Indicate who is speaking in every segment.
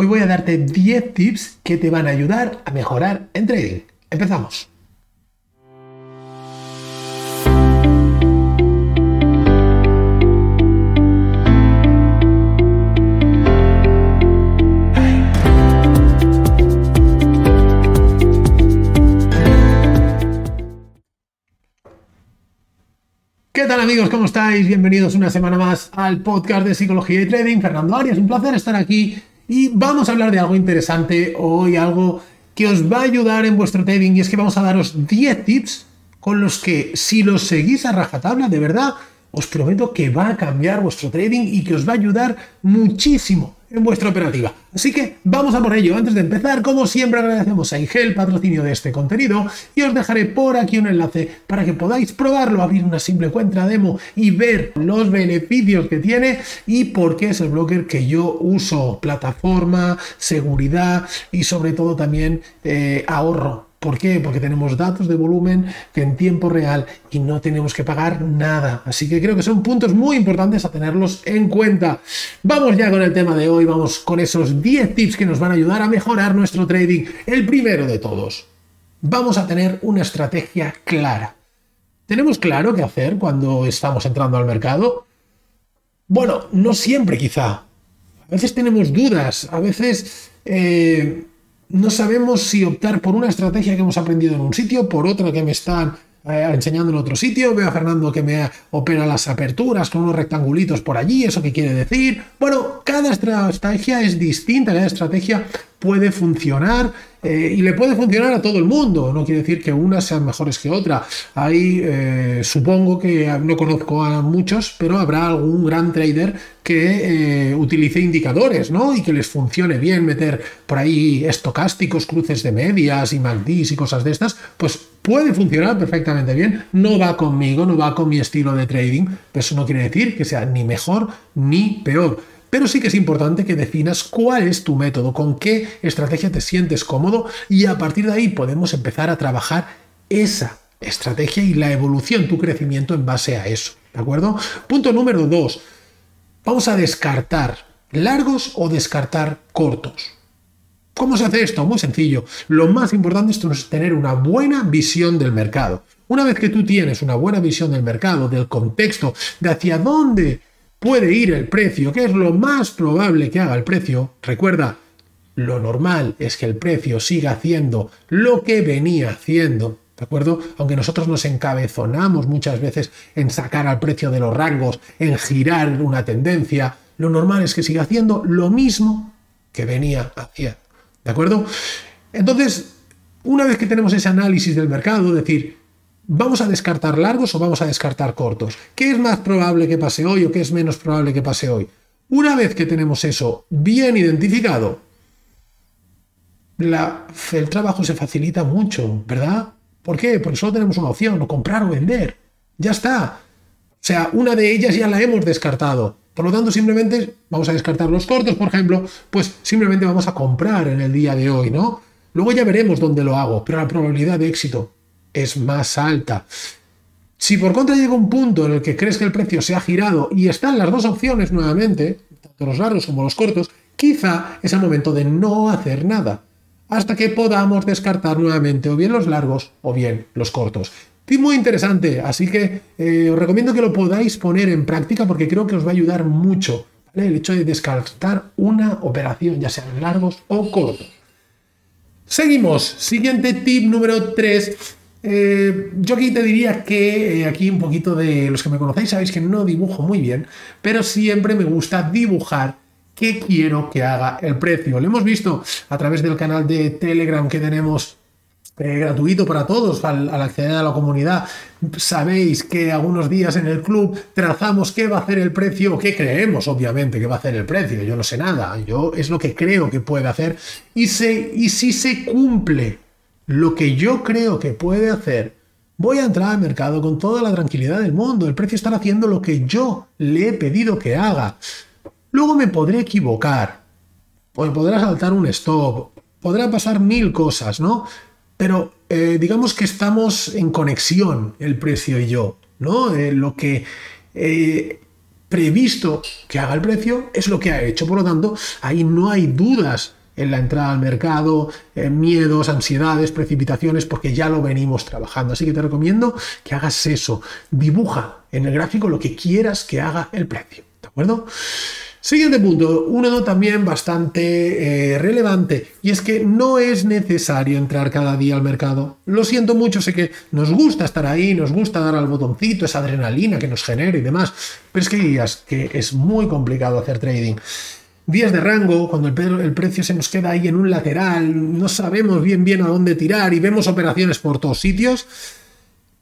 Speaker 1: Hoy voy a darte 10 tips que te van a ayudar a mejorar en trading. Empezamos. ¿Qué tal amigos? ¿Cómo estáis? Bienvenidos una semana más al podcast de Psicología y Trading. Fernando Arias, un placer estar aquí y vamos a hablar de algo interesante hoy, algo que os va a ayudar en vuestro trading y es que vamos a daros 10 tips con los que si los seguís a rajatabla, de verdad, os prometo que va a cambiar vuestro trading y que os va a ayudar muchísimo en vuestra operativa. Así que vamos a por ello. Antes de empezar, como siempre, agradecemos a Ingel, patrocinio de este contenido, y os dejaré por aquí un enlace para que podáis probarlo, abrir una simple cuenta demo y ver los beneficios que tiene y por qué es el broker que yo uso. Plataforma, seguridad y sobre todo también eh, ahorro ¿Por qué? Porque tenemos datos de volumen en tiempo real y no tenemos que pagar nada. Así que creo que son puntos muy importantes a tenerlos en cuenta. Vamos ya con el tema de hoy, vamos con esos 10 tips que nos van a ayudar a mejorar nuestro trading. El primero de todos, vamos a tener una estrategia clara. ¿Tenemos claro qué hacer cuando estamos entrando al mercado? Bueno, no siempre quizá. A veces tenemos dudas, a veces... Eh, no sabemos si optar por una estrategia que hemos aprendido en un sitio, por otra que me están eh, enseñando en otro sitio. Veo a Fernando que me opera las aperturas con unos rectangulitos por allí. ¿Eso qué quiere decir? Bueno, cada estrategia es distinta, cada estrategia puede funcionar eh, y le puede funcionar a todo el mundo. No quiere decir que unas sean mejores que otra. Ahí eh, supongo que no conozco a muchos, pero habrá algún gran trader que eh, utilice indicadores, ¿no? Y que les funcione bien meter por ahí estocásticos, cruces de medias y MACDs y cosas de estas, pues puede funcionar perfectamente bien. No va conmigo, no va con mi estilo de trading, pero eso no quiere decir que sea ni mejor ni peor. Pero sí que es importante que definas cuál es tu método, con qué estrategia te sientes cómodo y a partir de ahí podemos empezar a trabajar esa estrategia y la evolución, tu crecimiento en base a eso. ¿De acuerdo? Punto número dos. Vamos a descartar largos o descartar cortos. ¿Cómo se hace esto? Muy sencillo. Lo más importante es tener una buena visión del mercado. Una vez que tú tienes una buena visión del mercado, del contexto, de hacia dónde puede ir el precio, que es lo más probable que haga el precio, recuerda, lo normal es que el precio siga haciendo lo que venía haciendo, ¿de acuerdo? Aunque nosotros nos encabezonamos muchas veces en sacar al precio de los rangos, en girar una tendencia, lo normal es que siga haciendo lo mismo que venía haciendo, ¿de acuerdo? Entonces, una vez que tenemos ese análisis del mercado, decir, ¿Vamos a descartar largos o vamos a descartar cortos? ¿Qué es más probable que pase hoy o qué es menos probable que pase hoy? Una vez que tenemos eso bien identificado, el trabajo se facilita mucho, ¿verdad? ¿Por qué? Porque solo tenemos una opción, o comprar o vender. Ya está. O sea, una de ellas ya la hemos descartado. Por lo tanto, simplemente vamos a descartar los cortos, por ejemplo, pues simplemente vamos a comprar en el día de hoy, ¿no? Luego ya veremos dónde lo hago, pero la probabilidad de éxito es más alta. Si por contra llega un punto en el que crees que el precio se ha girado y están las dos opciones nuevamente, tanto los largos como los cortos, quizá es el momento de no hacer nada, hasta que podamos descartar nuevamente o bien los largos o bien los cortos. Y muy interesante, así que eh, os recomiendo que lo podáis poner en práctica porque creo que os va a ayudar mucho el hecho de descartar una operación, ya sean largos o cortos. Seguimos, siguiente tip número 3 eh, yo aquí te diría que eh, aquí un poquito de los que me conocéis sabéis que no dibujo muy bien, pero siempre me gusta dibujar qué quiero que haga el precio. Lo hemos visto a través del canal de Telegram que tenemos eh, gratuito para todos al, acceder a la comunidad. Sabéis que algunos días en el club trazamos qué va a hacer el precio, qué creemos, obviamente, que va a hacer el precio. Yo no sé nada, yo es lo que creo que puede hacer. Y, y si se cumple lo que yo creo que puede hacer, voy a entrar al mercado con toda la tranquilidad del mundo. El precio estará haciendo lo que yo le he pedido que haga. Luego me podré equivocar. Pues podrá saltar un stop. Podrá pasar mil cosas, ¿no? Pero eh, digamos que estamos en conexión el precio y yo, ¿no? Eh, lo que... Eh, previsto que haga el precio, es lo que ha hecho. Por lo tanto, ahí no hay dudas en la entrada al mercado, eh, miedos, ansiedades, precipitaciones, porque ya lo venimos trabajando. Así que te recomiendo que hagas eso. Dibuja en el gráfico lo que quieras que haga el precio. ¿De acuerdo? Siguiente punto, uno también bastante eh, relevante, y es que no es necesario entrar cada día al mercado. Lo siento mucho, sé que nos gusta estar ahí, nos gusta dar al botoncito, esa adrenalina que nos genera y demás, pero es que días que es muy complicado hacer trading. Días de rango, cuando el, precio se nos queda ahí en un lateral, no sabemos bien bien a dónde tirar y vemos operaciones por todos sitios,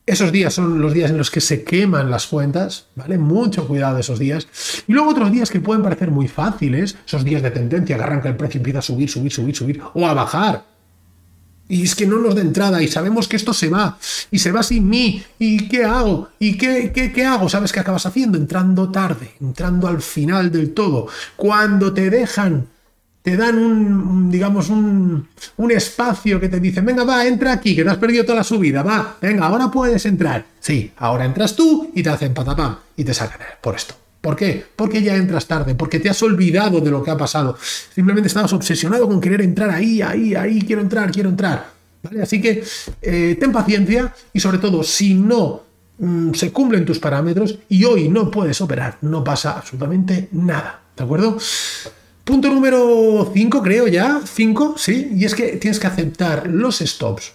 Speaker 1: esos días son los días en los que se queman las cuentas, ¿vale? Mucho cuidado esos días. Y luego otros días que pueden parecer muy fáciles, esos días de tendencia que arranca el precio y empieza a subir, subir, subir, subir, o a bajar. Y es que no nos da entrada y sabemos que esto se va y se va sin mí. ¿Y qué hago? ¿Y qué, qué, qué hago? ¿Sabes qué acabas haciendo? Entrando tarde, entrando al final del todo. Cuando te dejan te dan un, digamos, un, espacio que te dicen, venga, va, entra aquí, que te has perdido toda la subida, va, venga, ahora puedes entrar. Sí, ahora entras tú y te hacen patapam y te sacan por esto. ¿Por qué? Porque ya entras tarde, porque te has olvidado de lo que ha pasado. Simplemente estabas obsesionado con querer entrar ahí, ahí, ahí, quiero entrar, quiero entrar. ¿Vale? Así que eh, ten paciencia y sobre todo, si no mm, se cumplen tus parámetros y hoy no puedes operar, no pasa absolutamente nada. ¿De acuerdo? Punto número 5, creo ya, 5, sí, y es que tienes que aceptar los stops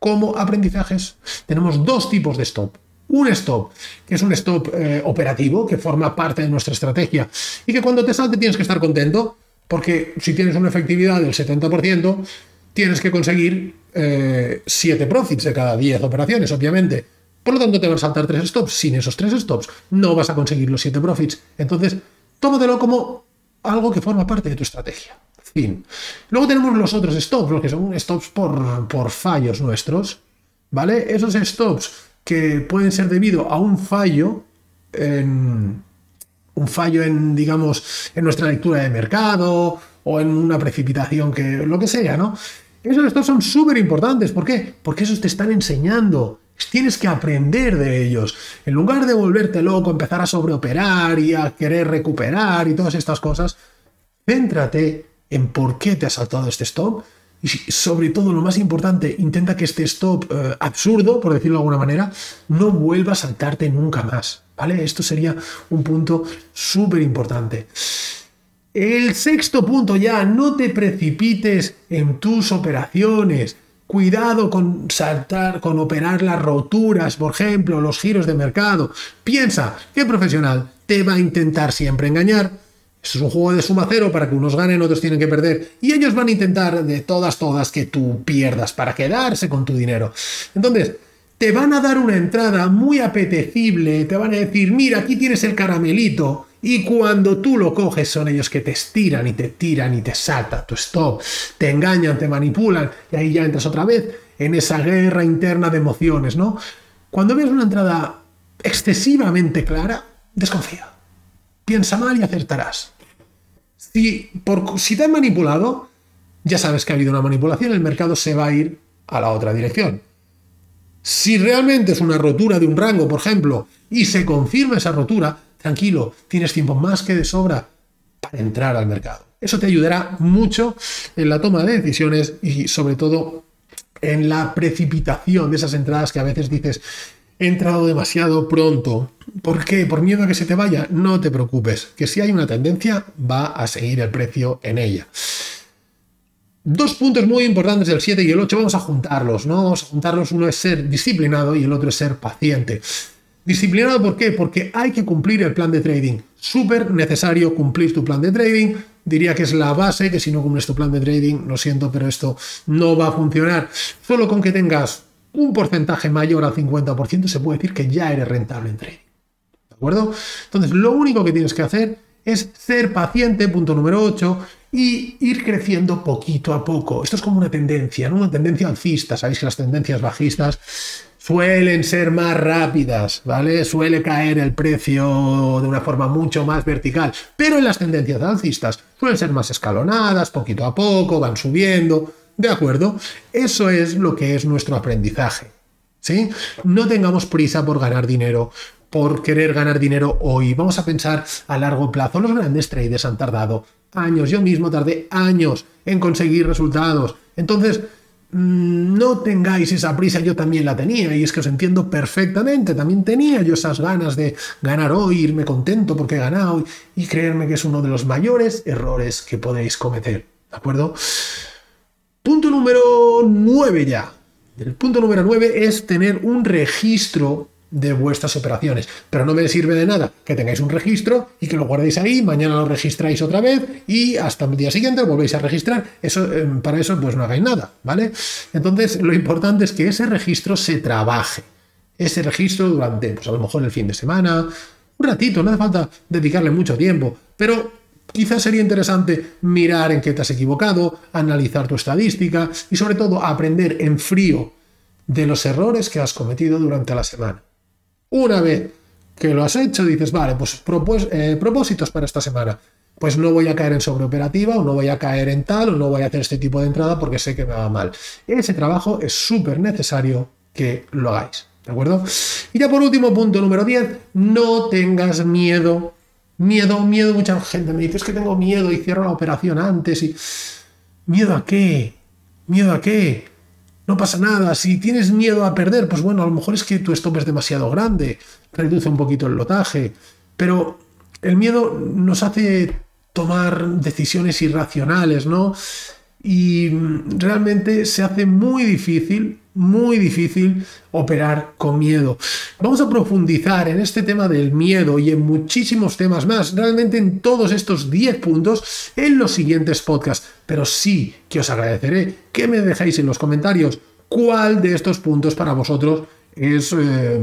Speaker 1: como aprendizajes. Tenemos dos tipos de stop. Un stop, que es un stop eh, operativo, que forma parte de nuestra estrategia y que cuando te salte tienes que estar contento, porque si tienes una efectividad del 70%, tienes que conseguir 7 eh, profits de cada 10 operaciones, obviamente. Por lo tanto, te van a saltar 3 stops. Sin esos 3 stops, no vas a conseguir los 7 profits. Entonces, tómatelo como algo que forma parte de tu estrategia. Fin. Luego tenemos los otros stops, los que son stops por, por fallos nuestros, ¿vale? Esos stops que pueden ser debido a un fallo en un fallo en, digamos, en nuestra lectura de mercado o en una precipitación que lo que sea, ¿no? Esos stops son súper importantes. ¿Por qué? Porque esos te están enseñando. Tienes que aprender de ellos. En lugar de volverte loco, empezar a sobreoperar y a querer recuperar y todas estas cosas, céntrate en por qué te ha saltado este stop. Y sobre todo, lo más importante, intenta que este stop eh, absurdo, por decirlo de alguna manera, no vuelva a saltarte nunca más. ¿Vale? Esto sería un punto súper importante. El sexto punto ya, no te precipites en tus operaciones. Cuidado con saltar, con operar las roturas, por ejemplo, los giros de mercado. Piensa que profesional te va a intentar siempre engañar. Es un juego de suma cero para que unos ganen, otros tienen que perder. Y ellos van a intentar de todas, todas que tú pierdas para quedarse con tu dinero. Entonces, te van a dar una entrada muy apetecible, te van a decir, mira, aquí tienes el caramelito, y cuando tú lo coges son ellos que te estiran y te tiran y te saltan tu stop, te engañan, te manipulan y ahí ya entras otra vez en esa guerra interna de emociones, ¿no? Cuando ves una entrada excesivamente clara, desconfía. Piensa mal y acertarás. Si, si te han manipulado, ya sabes que ha habido una manipulación, el mercado se va a ir a la otra dirección. Si realmente es una rotura de un rango, por ejemplo, y se confirma esa rotura, tranquilo, tienes tiempo más que de sobra para entrar al mercado. Eso te ayudará mucho en la toma de decisiones y sobre todo en la precipitación de esas entradas que a veces dices, entrado demasiado pronto. ¿Por qué? ¿Por miedo a que se te vaya? No te preocupes, que si hay una tendencia va a seguir el precio en ella. Dos puntos muy importantes del 7 y el 8, vamos a juntarlos, ¿no? Vamos a juntarlos, uno es ser disciplinado y el otro es ser paciente. Disciplinado, ¿por qué? Porque hay que cumplir el plan de trading. Súper necesario cumplir tu plan de trading. Diría que es la base, que si no cumples tu plan de trading, lo siento, pero esto no va a funcionar. Solo con que tengas un porcentaje mayor al 50% se puede decir que ya eres rentable en trading. ¿De acuerdo? Entonces, lo único que tienes que hacer es ser paciente, punto número 8, y ir creciendo poquito a poco. Esto es como una tendencia, ¿no? Una tendencia alcista. Sabéis que las tendencias bajistas suelen ser más rápidas, ¿vale? Suele caer el precio de una forma mucho más vertical, pero en las tendencias alcistas suelen ser más escalonadas, poquito a poco, van subiendo, ¿de acuerdo? Eso es lo que es nuestro aprendizaje, ¿sí? No tengamos prisa por ganar dinero, por querer ganar dinero hoy, vamos a pensar a largo plazo. Los grandes traders han tardado años, yo mismo tardé años en conseguir resultados. Entonces, mm, no tengáis esa prisa, yo también la tenía y es que os entiendo perfectamente, también tenía yo esas ganas de ganar hoy, irme contento porque he ganado y creerme que es uno de los mayores errores que podéis cometer, ¿de acuerdo? Punto número 9 ya. El punto número 9 es tener un registro de vuestras operaciones. Pero no me sirve de nada que tengáis un registro y que lo guardéis ahí, mañana lo registráis otra vez y hasta el día siguiente lo volvéis a registrar. Eso, eh, para eso, pues no hagáis nada, ¿vale? Entonces, lo importante es que ese registro se trabaje. Ese registro durante, pues a lo mejor el fin de semana, un ratito, no hace falta dedicarle mucho tiempo, pero quizás sería interesante mirar en qué te has equivocado, analizar tu estadística y sobre todo aprender en frío de los errores que has cometido durante la semana. Una vez que lo has hecho, dices, vale, pues eh, propósitos para esta semana. Pues no voy a caer en sobreoperativa, o no voy a caer en tal, o no voy a hacer este tipo de entrada porque sé que me va mal. Ese trabajo es súper necesario que lo hagáis. ¿De acuerdo? Y ya por último, punto número 10, no tengas miedo. Miedo, miedo, mucha gente me dice, que tengo miedo y cierro la operación antes y... ¿Miedo a qué? ¿Miedo a qué? no pasa nada. Si tienes miedo a perder, pues bueno, a lo mejor es que tu stop es demasiado grande, reduce un poquito el lotaje, pero el miedo nos hace tomar decisiones irracionales, ¿no? Y realmente se hace muy difícil muy difícil operar con miedo. Vamos a profundizar en este tema del miedo y en muchísimos temas más, realmente en todos estos 10 puntos en los siguientes podcasts. Pero sí que os agradeceré que me dejéis en los comentarios cuál de estos puntos para vosotros es eh,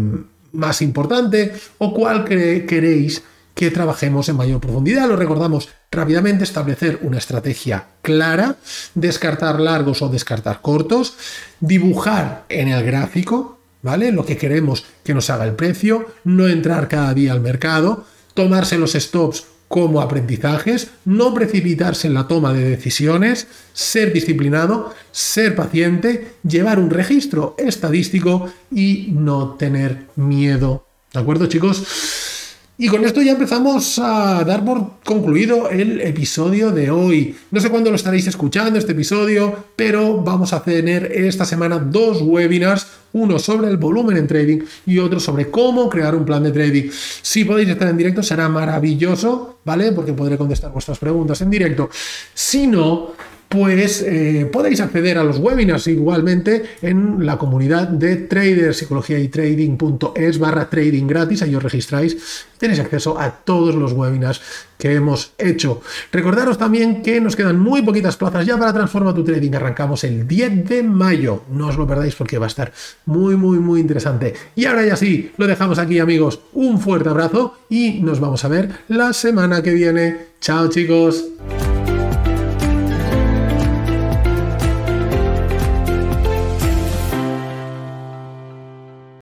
Speaker 1: más importante o cuál queréis que trabajemos en mayor profundidad. Lo recordamos rápidamente, establecer una estrategia clara, descartar largos o descartar cortos, dibujar en el gráfico, ¿vale? Lo que queremos que nos haga el precio, no entrar cada día al mercado, tomarse los stops como aprendizajes, no precipitarse en la toma de decisiones, ser disciplinado, ser paciente, llevar un registro estadístico y no tener miedo. ¿De acuerdo, chicos? Y con esto ya empezamos a dar por concluido el episodio de hoy. No sé cuándo lo estaréis escuchando este episodio, pero vamos a tener esta semana dos webinars, uno sobre el volumen en trading y otro sobre cómo crear un plan de trading. Si podéis estar en directo será maravilloso, ¿vale? Porque podré contestar vuestras preguntas en directo. Si no, pues eh, podéis acceder a los webinars igualmente en la comunidad de traders, psicología y trading.es barra trading gratis, ahí os registráis tenéis acceso a todos los webinars que hemos hecho. Recordaros también que nos quedan muy poquitas plazas ya para Transforma tu Trading, arrancamos el 10 de mayo, no os lo perdáis porque va a estar muy muy muy interesante. Y ahora ya sí, lo dejamos aquí amigos, un fuerte abrazo y nos vamos a ver la semana que viene. Chao chicos.